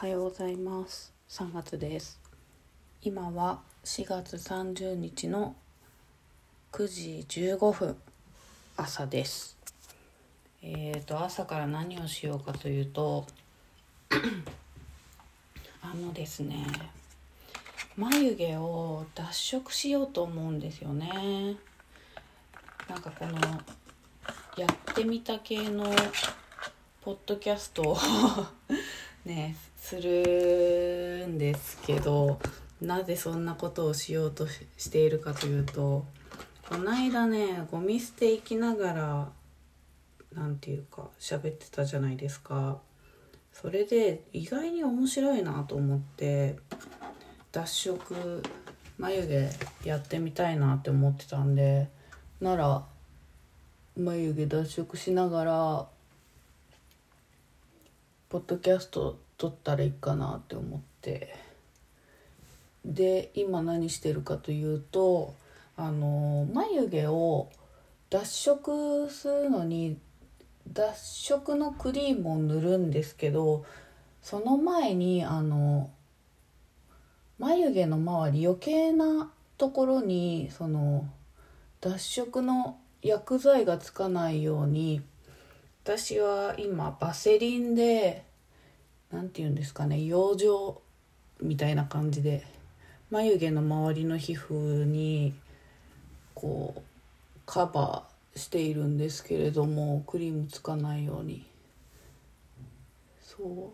はようございます。3月です。今は4月30日の9時15分朝です。えーと朝から何をしようかというと あのですね眉毛を脱色しようと思うんですよね。なんかこのやってみた系のポッドキャストを ねするんですけどなぜそんなことをしようとしているかというとこの間ねゴミ捨て行きながらなんていうか喋ってたじゃないですか。それで意外に面白いなと思って脱色眉毛やってみたいなって思ってたんでなら眉毛脱色しながらポッドキャスト撮ったらいいかなって思って。で今何してるかというとあの眉毛を脱色するのに脱色のクリームを塗るんですけどその前にあの眉毛の周り余計なところにその脱色の薬剤がつかないように私は今バセリンで何て言うんですかね養生みたいな感じで眉毛の周りの皮膚にこうカバーしているんですけれどもクリームつかないように。そ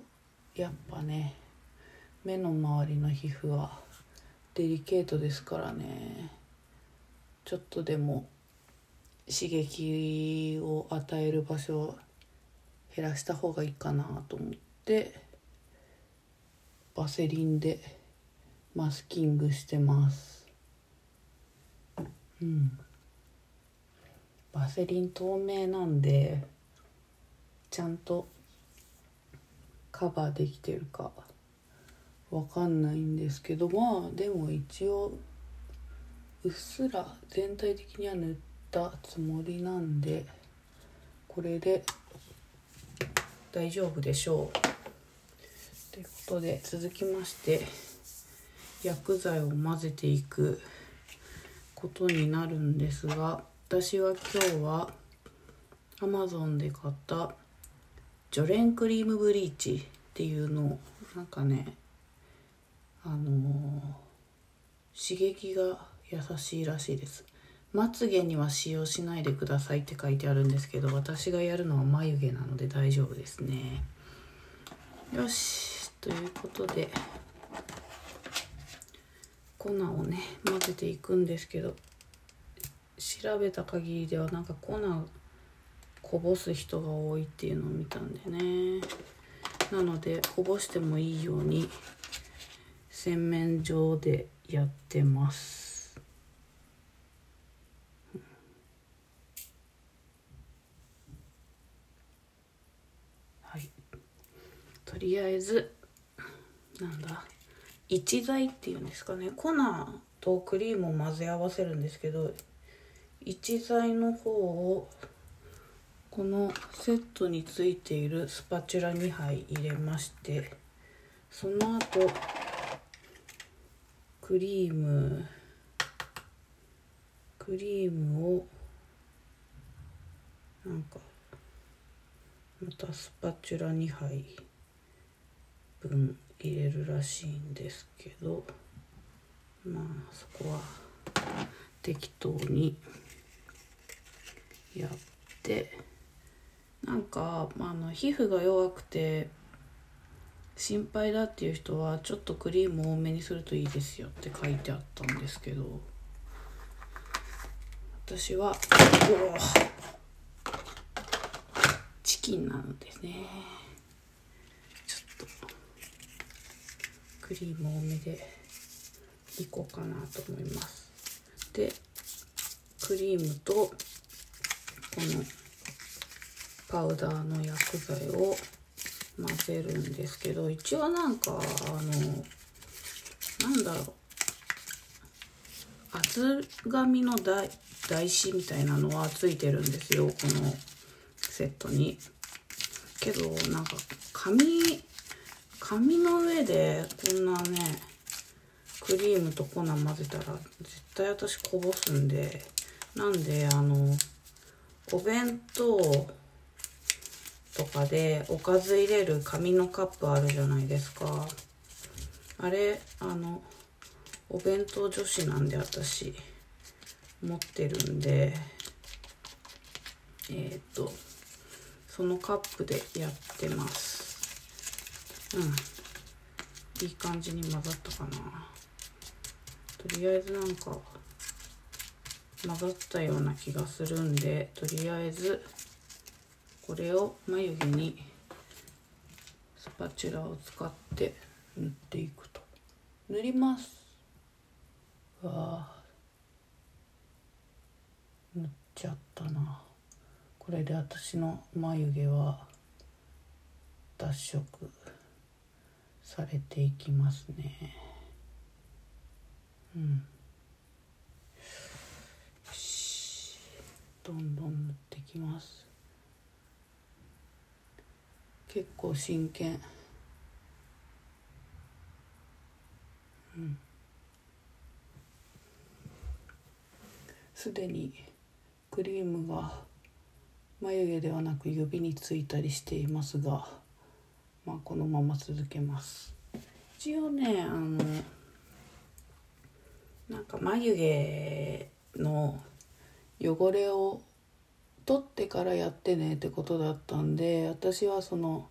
うやっぱね目の周りの皮膚はデリケートですからね。ちょっとでも刺激を与える場所を減らした方がいいかなと思ってバセリンでマスキングしてます。うん。バセリン透明なんでちゃんとカバーできてるかわかんないんですけどまあでも一応うっすら全体的には塗ったつもりなんでこれで大丈夫でしょう。ということで続きまして薬剤を混ぜていくことになるんですが私は今日は Amazon で買った除レンクリームブリーチっていうのをなんかねあのー、刺激が優しいらしいです。まつげには使用しないでくださいって書いてあるんですけど私がやるのは眉毛なので大丈夫ですね。よし。ということで粉をね混ぜていくんですけど調べた限りではなんか粉こぼす人が多いっていうのを見たんでね。なのでこぼしてもいいように洗面所でやってます。はい。とりあえずなんだ。一剤っていうんですかね。粉とクリームを混ぜ合わせるんですけど一剤の方をこのセットについているスパチュラ2杯入れましてその後クリームクリームをなんかまたスパチュラ2杯分入れるらしいんですけどまあそこは適当にやってなんか、まあ、の皮膚が弱くて心配だっていう人はちょっとクリーム多めにするといいですよって書いてあったんですけど私はチキンなのですね。クリーム多めでいこうかなと思います。でクリームとこのパウダーの薬剤を混ぜるんですけど一応なんかあのなんだろう。厚紙の台台紙みたいなのはついてるんですよこのセットに。けどなんか紙紙の上でこんなねクリームと粉混ぜたら絶対私こぼすんでなんであのお弁当とかでおかず入れる紙のカップあるじゃないですか。あれあのお弁当女子なんで私持ってるんでえっ、とそのカップでやってます。うん。いい感じに混ざったかな。とりあえずなんか混ざったような気がするんでとりあえずこれを眉毛にスパチュラを使って塗っていくと。塗ります。わあ塗っちゃったな。これで私の眉毛は脱色。されていきますね。うん。どんどん塗ってきます。結構真剣。うん。すでにクリームが眉毛ではなく指についたりしていますが。まあこのまま続けます。一応ねあのなんか眉毛の汚れを取ってからやってねってことだったんで私はその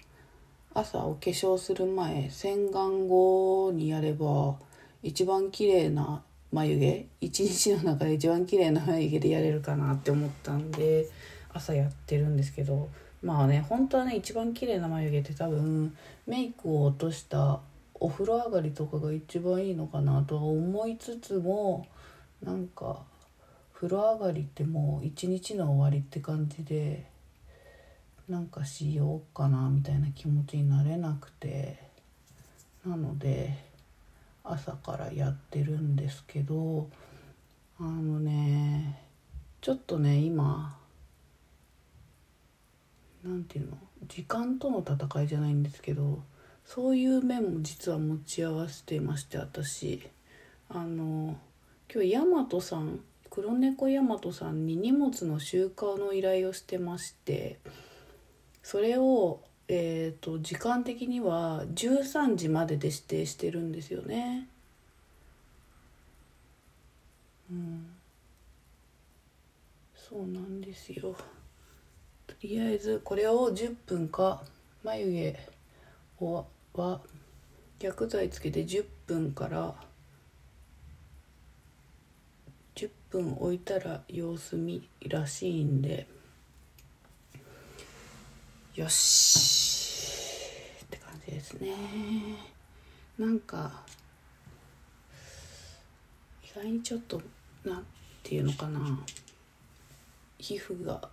朝お化粧する前洗顔後にやれば一番綺麗な眉毛一日の中で一番綺麗な眉毛でやれるかなって思ったんで朝やってるんですけどまあね本当はね一番綺麗な眉毛って多分メイクを落としたお風呂上がりとかが一番いいのかなとは思いつつもなんか風呂上がりってもう一日の終わりって感じでなんかしようかなみたいな気持ちになれなくてなので朝からやってるんですけどあのねちょっとね今何て言うの時間との戦いじゃないんですけどそういう面も実は持ち合わせていまして私あの今日ヤマトさん黒猫ヤマトさんに荷物の集荷の依頼をしてましてそれをえーと、時間的には13時までで指定してるんですよね。うん、そうなんですよ。りあえずこれを10分か眉毛をは薬剤つけて10分から10分置いたら様子見らしいんでよしって感じですね。なんか意外にちょっとなんていうのかな。皮膚が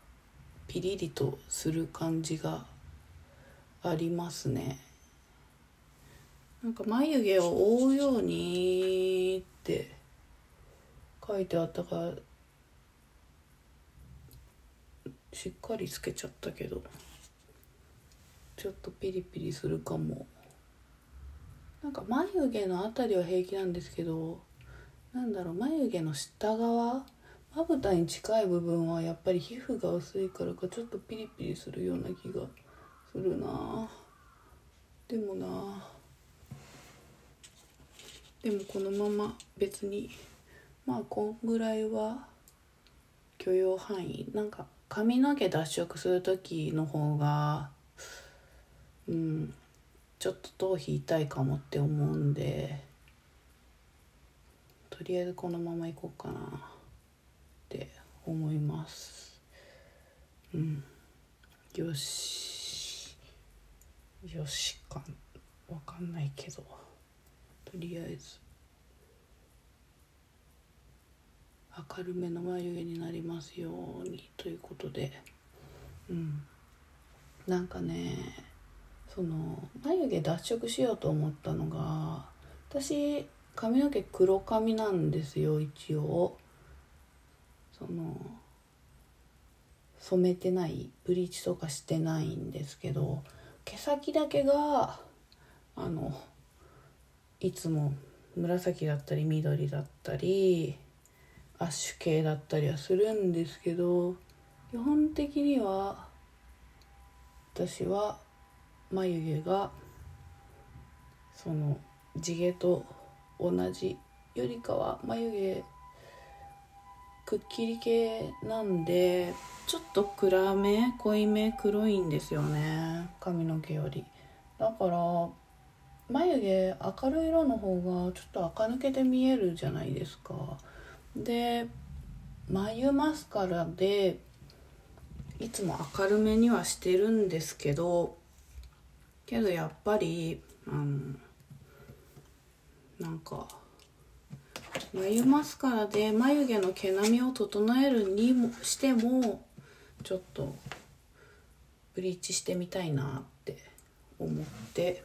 ピリリとする感じがありますね。なんか眉毛を覆うようにって書いてあったからしっかりつけちゃったけどちょっとピリピリするかも。なんか眉毛の辺りは平気なんですけどなんだろう眉毛の下側まぶたに近い部分はやっぱり皮膚が薄いからかちょっとピリピリするような気がするな。でもな。でもこのまま別にまあこんぐらいは許容範囲。なんか髪の毛脱色する時の方がうんちょっと頭皮痛いかもって思うんで。とりあえずこのままいこうかな。って思います。うん。よし。よしか。わかんないけど。とりあえず。明るめの眉毛になりますようにということで。うん。なんかねその眉毛脱色しようと思ったのが私髪の毛黒髪なんですよ一応。その染めてないブリーチとかしてないんですけど毛先だけがあのいつも紫だったり緑だったりアッシュ系だったりはするんですけど基本的には私は眉毛がその地毛と同じよりかは眉毛くっきり系なんでちょっと暗め濃いめ黒いんですよね。髪の毛より。だから眉毛明るい色の方がちょっと垢抜けて見えるじゃないですか。で眉マスカラでいつも明るめにはしてるんですけどけどやっぱりあのなんか眉マスカラで眉毛の毛並みを整えるにもしてもちょっとブリーチしてみたいなって思って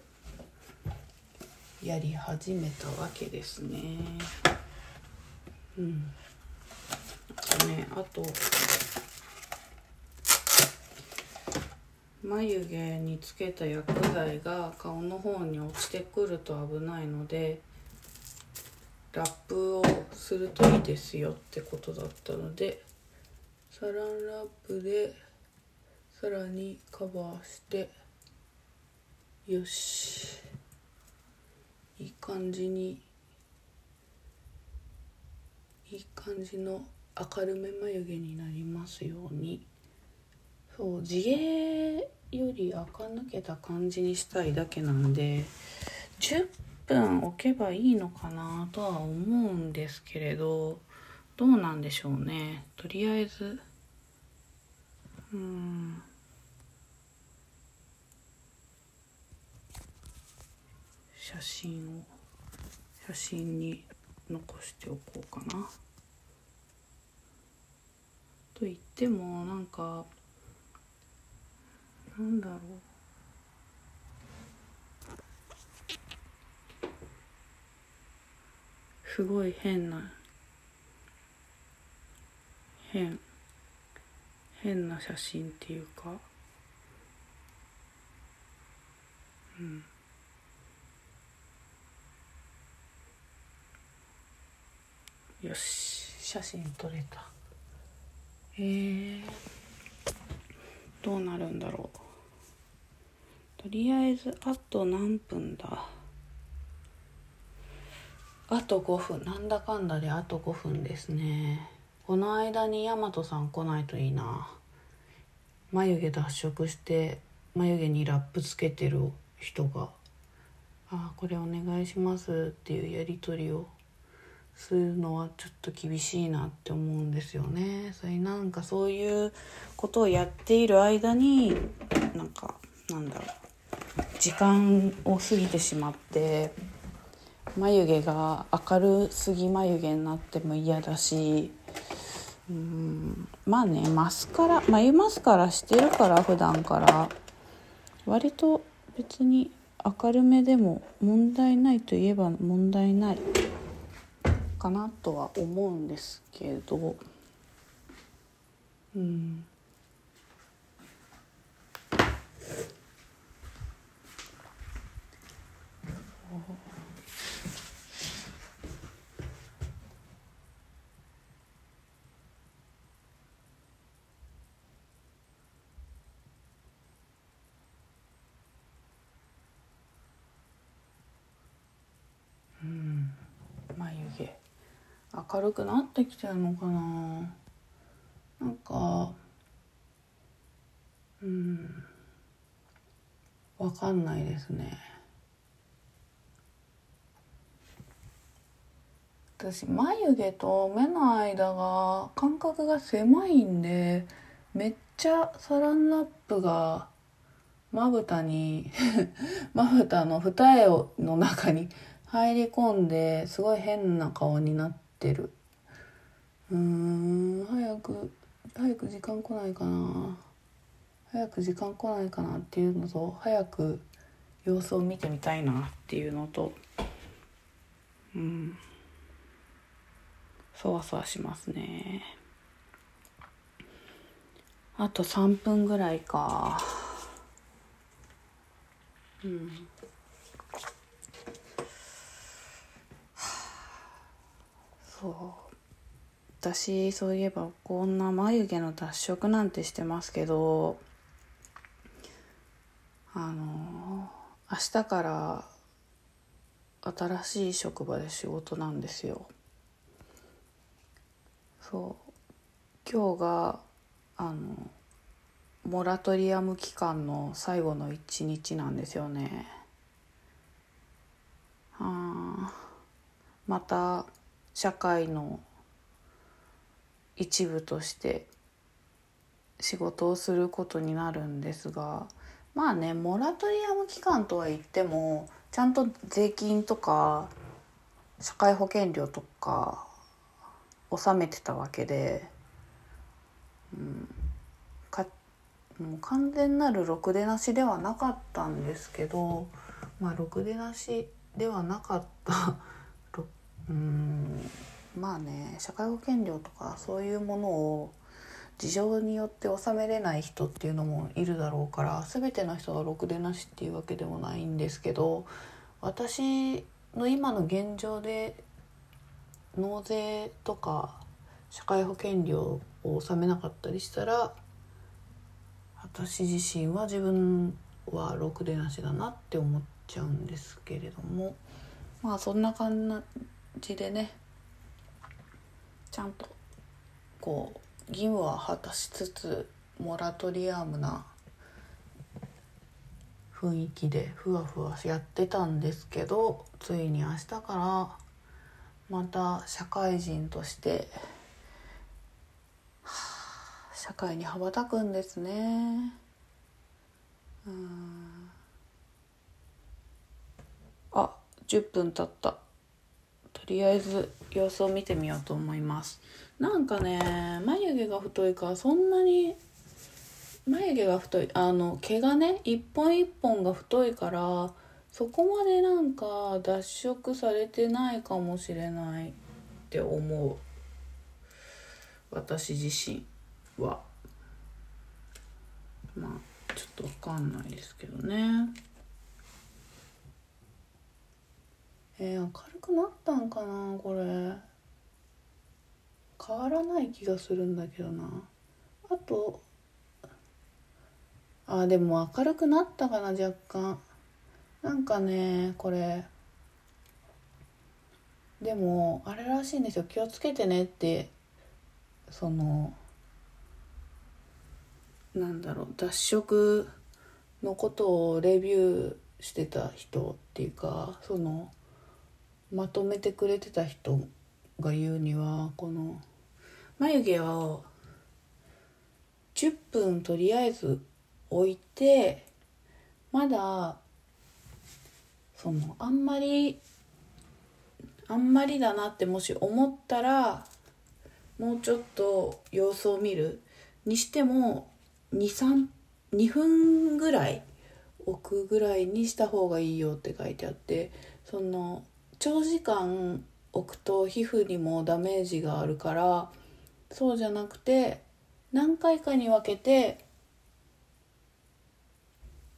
やり始めたわけですね。うん。なんかねあと眉毛につけた薬剤が顔の方に落ちてくると危ないのでラップをするといいですよってことだったのでサランラップでさらにカバーしてよし。いい感じにいい感じの明るめ眉毛になりますように。そう地毛より垢抜けた感じにしたいだけなんで10分置けばいいのかなとは思うんですけれどどうなんでしょうね。とりあえず。うん。写真を。写真に残しておこうかな。と言ってもなんかなんだろう。すごい変な変変な写真っていうか。うん。よし写真撮れた。えー、どうなるんだろう。とりあえずあと何分だ。あと5分。なんだかんだであと5分ですね。この間に大和さん来ないといいな。眉毛脱色して眉毛にラップつけてる人が「あこれお願いします」っていうやり取りをするのはちょっと厳しいなって思うんですよね。それなんかそういうことをやっている間になんかなんだろう。時間を過ぎてしまって眉毛が明るすぎ眉毛になっても嫌だしうんまあねマスカラ眉マスカラしてるから普段から割と別に明るめでも問題ないといえば問題ないかなとは思うんですけどうん。眉毛明るくなってきてるのかな。なんかうん。わかんないですね。私眉毛と目の間が間隔が狭いんでめっちゃサランラップがまぶたに まぶたの二重の中に入り込んですごい変な顔になっててる。うん早く早く時間来ないかな。早く時間来ないかなっていうのと早く様子を見てみたいなっていうのとうん。そわそわしますね。あと3分ぐらいか。うん。そう。私そういえばこんな眉毛の脱色なんてしてますけどあの明日から新しい職場で仕事なんですよ。そう。今日があのモラトリアム期間の最後の一日なんですよね。あまた社会の一部として仕事をすることになるんですがまあねモラトリアム期間とは言ってもちゃんと税金とか社会保険料とか納めてたわけで、うん、かもう完全なるろくでなしではなかったんですけどまあろくでなしではなかったうん。まあね社会保険料とかそういうものを事情によって納めれない人っていうのもいるだろうから全ての人がろくでなしっていうわけでもないんですけど私の今の現状で納税とか社会保険料を納めなかったりしたら私自身は自分はろくでなしだなって思っちゃうんですけれども。まあそんな感じでねちゃんとこう義務は果たしつつモラトリアムな雰囲気でふわふわやってたんですけどついに明日からまた社会人として、社会に羽ばたくんですね。うんあ10分経った。とりあえず様子を見てみようと思います。なんかね眉毛が太いからそんなに眉毛が太いあの毛がね一本一本が太いからそこまでなんか脱色されてないかもしれないって思う。私自身は。まあちょっと分かんないですけどね。えー、明るくなったんかなこれ。変わらない気がするんだけどな。あとあでも明るくなったかな若干。なんかねこれ。でもあれらしいんですよ。気をつけてねってそのなんだろう脱色のことをレビューしてた人っていうかそのまとめてくれてた人が言うにはこの眉毛を10分とりあえず置いてまだそのあんまりあんまりだなってもし思ったらもうちょっと様子を見る。にしても232分ぐらい置くぐらいにした方がいいよって書いてあってその長時間置くと皮膚にもダメージがあるからそうじゃなくて何回かに分けて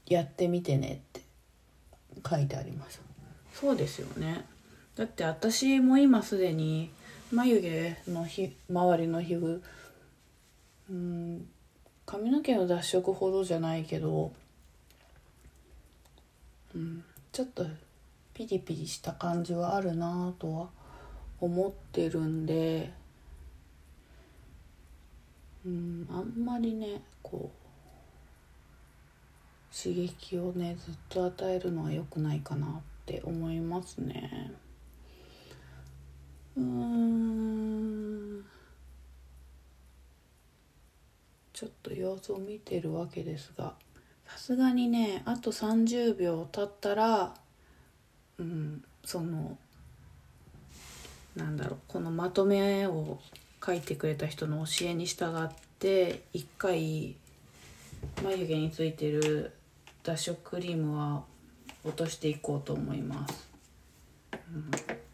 やってみてねって書いてあります。そうですよね。だって私も今すでに眉毛のひ周りの皮膚うん髪の毛の脱色ほどじゃないけど、うん、ちょっとピリピリした感じはあるなとは思ってるんでうんあんまりねこう刺激をねずっと与えるのは良くないかなって思いますね。うん。ちょっと様子を見てるわけですがさすがにねあと30秒経ったらうん、そのなんだろうこのまとめを書いてくれた人の教えに従って一回眉毛についてる脱色クリームは落としていこうと思います。うん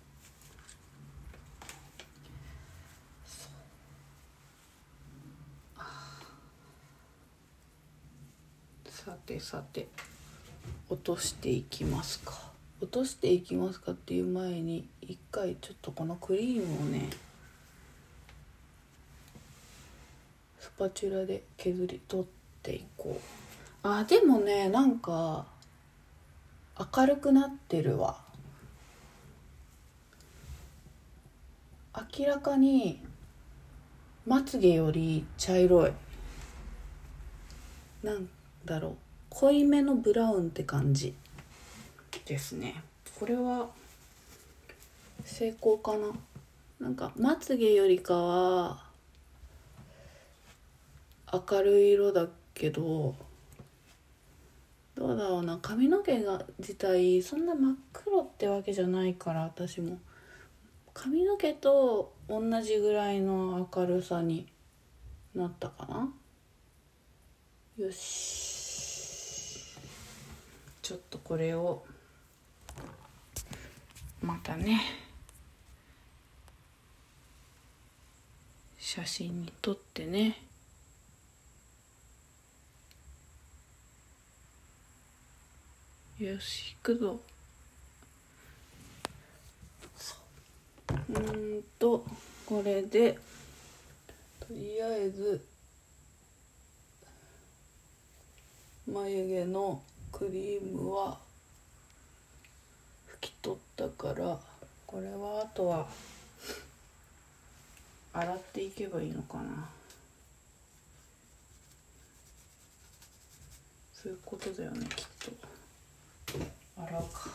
さてさて落としていきますか。落としていきますかっていう前に一回ちょっとこのクリームをねスパチュラで削り取っていこう。あでもねなんか明るくなってるわ。明らかにまつげより茶色い。なんだろう。濃いめのブラウンって感じ。ですね。これは成功かな？なんかまつげよりかは明るい色だけどどうだろうな？髪の毛が自体そんな真っ黒ってわけじゃないから私も。髪の毛と同じぐらいの明るさになったかな？よし。ちょっとこれをまたね。写真に撮ってね。よし行くぞ。うんとこれでとりあえず眉毛のクリームはき取ったからこれはあとは洗っていけばいいのかな。そういうことだよねきっと。洗うか。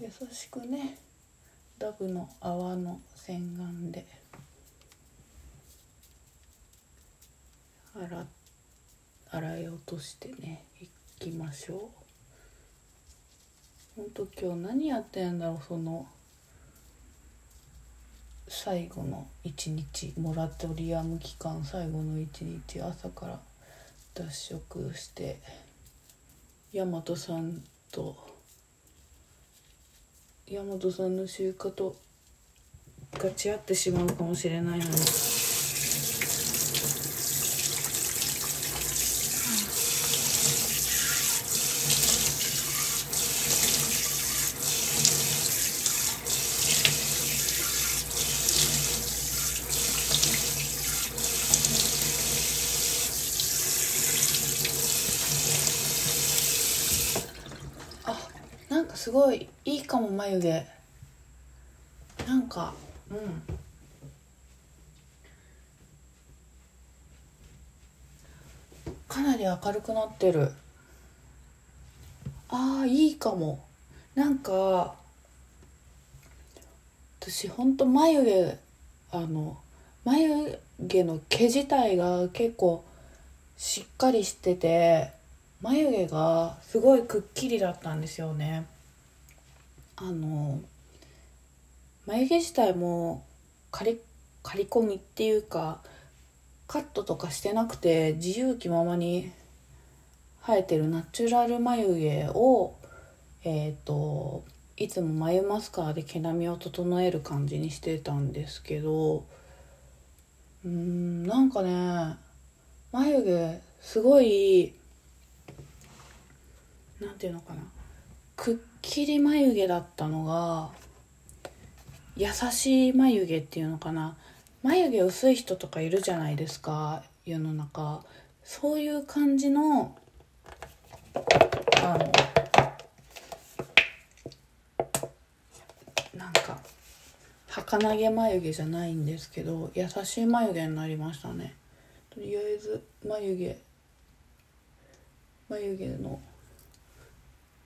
優しくね。ダブの泡の洗顔で。洗洗い落としてねいきましょうほんと今日何やってんだろうその最後の一日モラトリアム期間最後の一日朝から脱食して大和さんと大和さんの習慣とガチ合ってしまうかもしれないのに。あなんかすごいいいかも眉毛。なんかうん。かなり明るくなってる。あーいいかも。なんか私ほんと眉毛あの眉毛の毛自体が結構しっかりしてて眉毛がすごいくっきりだったんですよね。あの眉毛自体も刈り刈り込みっていうかカットとかしてなくて自由気ままに生えてるナチュラル眉毛をえっ、といつも眉マスカラで毛並みを整える感じにしてたんですけどうんなんかね眉毛すごいなんていうのかな。くっきり眉毛だったのが優しい眉毛っていうのかな。眉毛薄い人とかいるじゃないですか世の中。そういう感じのあのなんか儚げ眉毛じゃないんですけど優しい眉毛になりましたね。とりあえず眉毛眉毛の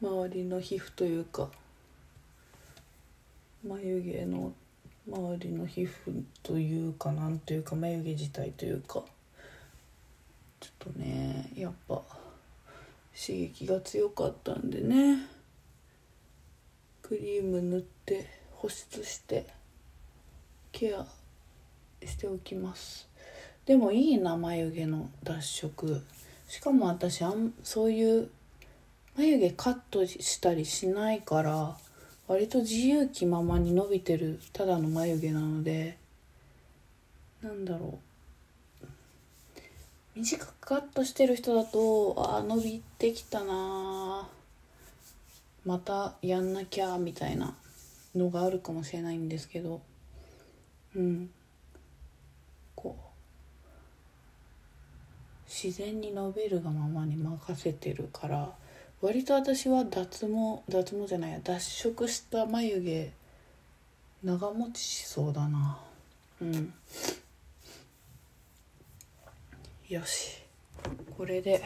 周りの皮膚というか眉毛の周りの皮膚というかなんというか眉毛自体というかちょっとねやっぱ刺激が強かったんでね。クリーム塗って保湿してケアしておきます。でもいいな眉毛の脱色。しかも私あんそういう眉毛カットしたりしないから割と自由気ままに伸びてるただの眉毛なのでなんだろう。短くカットしてる人だとああ伸びてきたなまたやんなきゃみたいなのがあるかもしれないんですけど。うん。こう。自然に伸びるがままに任せてるから。割と私は脱毛脱毛じゃないや脱色した眉毛長持ちしそうだな。うん。よし。これで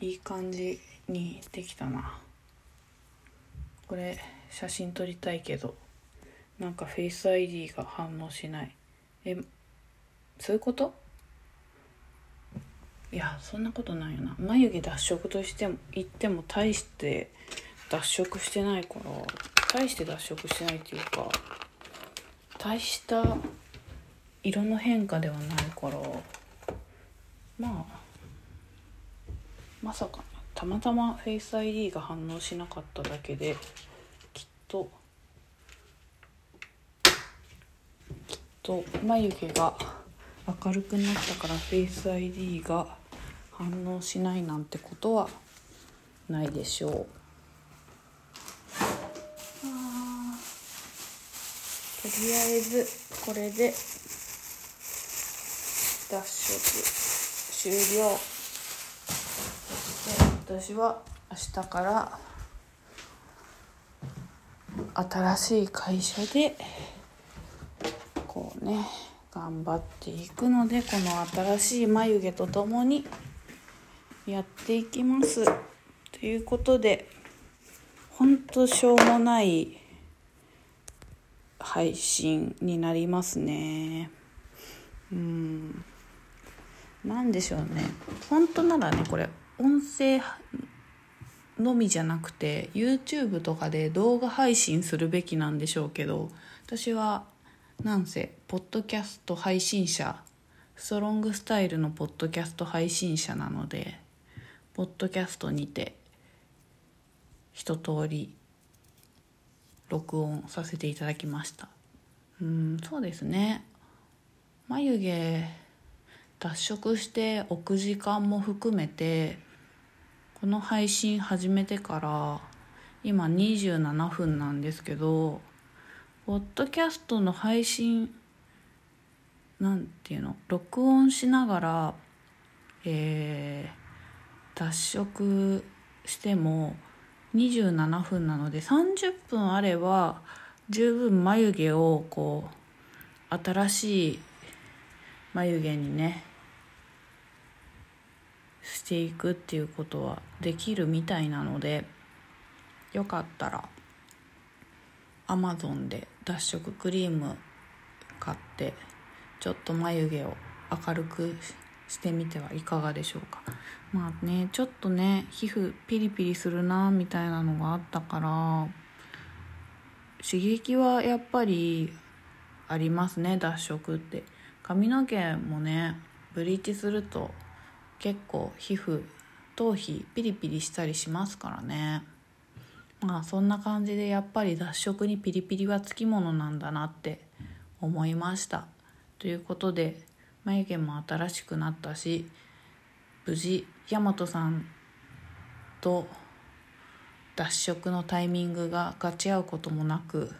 いい感じにできたな。これ写真撮りたいけどなんかフェイス ID が反応しない。えそういうこと？いやそんなことないよな。眉毛脱色としても言っても大して脱色してないから大して脱色してないっていうか大した色の変化ではないからまあまさかたまたまフェイス ID が反応しなかっただけできっときっと眉毛が明るくなったからフェイス ID が反応しないなんてことはないでしょう。とりあえずこれで脱色終了。そして私は明日から新しい会社でこうね頑張っていくのでこの新しい眉毛とともにやっていきます。ということで、ほんとしょうもない配信になりますね。うん。なんでしょうね。本当ならね、これ、音声のみじゃなくて、YouTube とかで動画配信するべきなんでしょうけど、私は、なんせ、ポッドキャスト配信者、ストロングスタイルのポッドキャスト配信者なので、ポッドキャストにて一通り録音させていただきました。うんそうですね。眉毛脱色して置く時間も含めてこの配信始めてから今27分なんですけどポッドキャストの配信なんていうの録音しながらえー脱色しても27分なので30分あれば十分眉毛をこう新しい眉毛にねしていくっていうことはできるみたいなのでよかったらアマゾンで脱色クリーム買ってちょっと眉毛を明るくしてみてはいかがでしょうか。まあねちょっとね皮膚ピリピリするなみたいなのがあったから刺激はやっぱりありますね脱色って。髪の毛もねブリーチすると結構皮膚頭皮ピリピリしたりしますからね。まあそんな感じでやっぱり脱色にピリピリはつきものなんだなって思いました。ということで眉毛も新しくなったし無事大和さんと脱色のタイミングが勝ち合うこともなく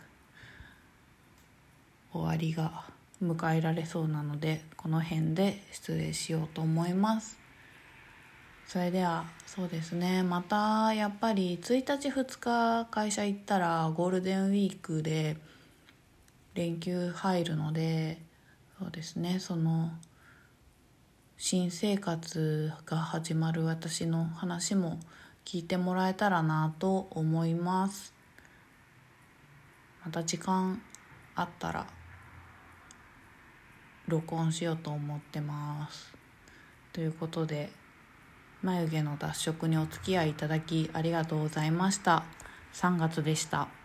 終わりが迎えられそうなのでこの辺で失礼しようと思います。それではそうですね。またやっぱり1日2日会社行ったらゴールデンウィークで連休入るのでそうですね。その新生活が始まる私の話も聞いてもらえたらなと思います。また時間あったら録音しようと思ってます。ということで眉毛の脱色にお付き合いいただきありがとうございました。3月でした。